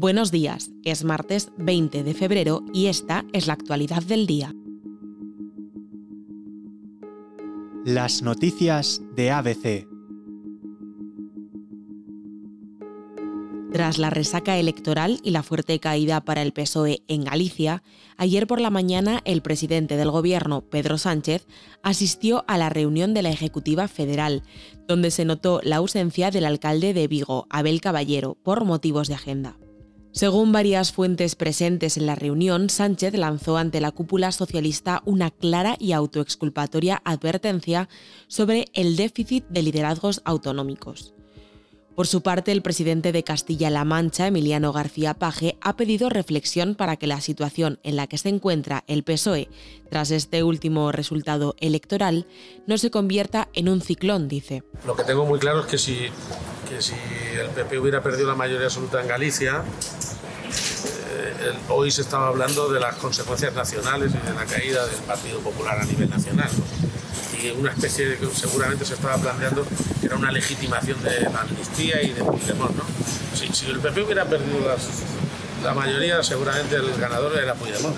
Buenos días, es martes 20 de febrero y esta es la actualidad del día. Las noticias de ABC. Tras la resaca electoral y la fuerte caída para el PSOE en Galicia, ayer por la mañana el presidente del gobierno, Pedro Sánchez, asistió a la reunión de la Ejecutiva Federal, donde se notó la ausencia del alcalde de Vigo, Abel Caballero, por motivos de agenda. Según varias fuentes presentes en la reunión, Sánchez lanzó ante la cúpula socialista una clara y autoexculpatoria advertencia sobre el déficit de liderazgos autonómicos. Por su parte, el presidente de Castilla-La Mancha, Emiliano García Paje, ha pedido reflexión para que la situación en la que se encuentra el PSOE tras este último resultado electoral no se convierta en un ciclón, dice. Lo que tengo muy claro es que si, que si el PP hubiera perdido la mayoría absoluta en Galicia, hoy se estaba hablando de las consecuencias nacionales y de la caída del Partido Popular a nivel nacional y una especie de que seguramente se estaba planteando que era una legitimación de la amnistía y de Puigdemont, si el PP hubiera perdido la mayoría, seguramente el ganador era Puigdemont.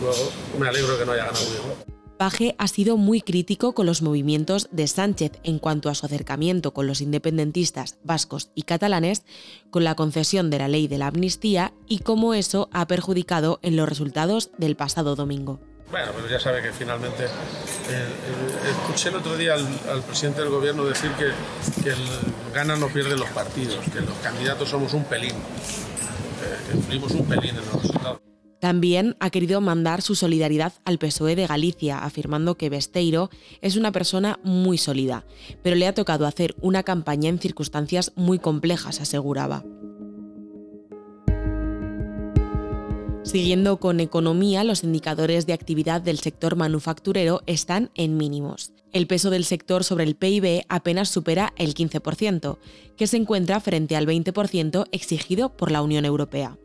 Luego me alegro que no haya ganado Puigdemont. Paje ha sido muy crítico con los movimientos de Sánchez en cuanto a su acercamiento con los independentistas vascos y catalanes, con la concesión de la ley de la amnistía y cómo eso ha perjudicado en los resultados del pasado domingo. Bueno, pero ya sabe que finalmente. Eh, eh, escuché el otro día al, presidente del gobierno decir que, el gana no pierde los partidos, que los candidatos somos un pelín, eh, que influimos un pelín en los resultados. También ha querido mandar su solidaridad al PSOE de Galicia, afirmando que Besteiro es una persona muy sólida, pero le ha tocado hacer una campaña en circunstancias muy complejas, aseguraba. Siguiendo con economía, los indicadores de actividad del sector manufacturero están en mínimos. El peso del sector sobre el PIB apenas supera el 15%, que se encuentra frente al 20% exigido por la Unión Europea.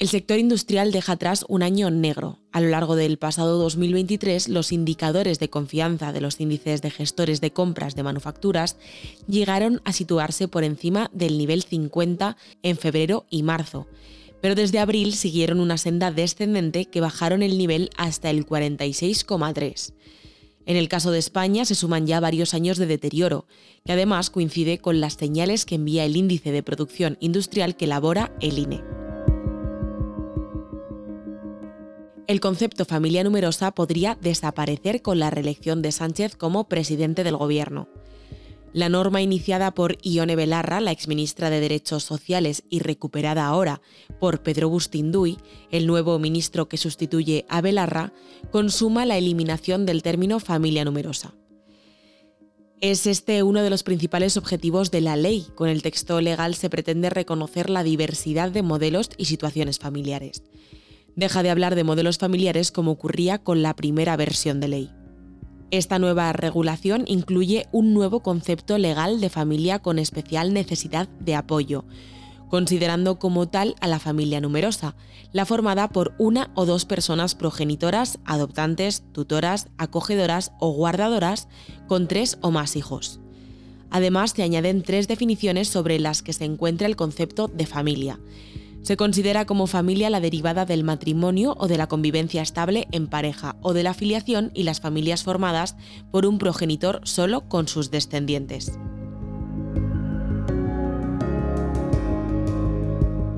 El sector industrial deja atrás un año negro. A lo largo del pasado 2023, los indicadores de confianza de los índices de gestores de compras de manufacturas llegaron a situarse por encima del nivel 50 en febrero y marzo, pero desde abril siguieron una senda descendente que bajaron el nivel hasta el 46,3. En el caso de España se suman ya varios años de deterioro, que además coincide con las señales que envía el índice de producción industrial que elabora el INE. El concepto familia numerosa podría desaparecer con la reelección de Sánchez como presidente del gobierno. La norma iniciada por Ione Belarra, la exministra de Derechos Sociales y recuperada ahora por Pedro Bustinduy, el nuevo ministro que sustituye a Belarra, consuma la eliminación del término familia numerosa. Es este uno de los principales objetivos de la ley. Con el texto legal se pretende reconocer la diversidad de modelos y situaciones familiares. Deja de hablar de modelos familiares como ocurría con la primera versión de ley. Esta nueva regulación incluye un nuevo concepto legal de familia con especial necesidad de apoyo, considerando como tal a la familia numerosa, la formada por una o dos personas progenitoras, adoptantes, tutoras, acogedoras o guardadoras con tres o más hijos. Además, se añaden tres definiciones sobre las que se encuentra el concepto de familia. Se considera como familia la derivada del matrimonio o de la convivencia estable en pareja o de la filiación y las familias formadas por un progenitor solo con sus descendientes.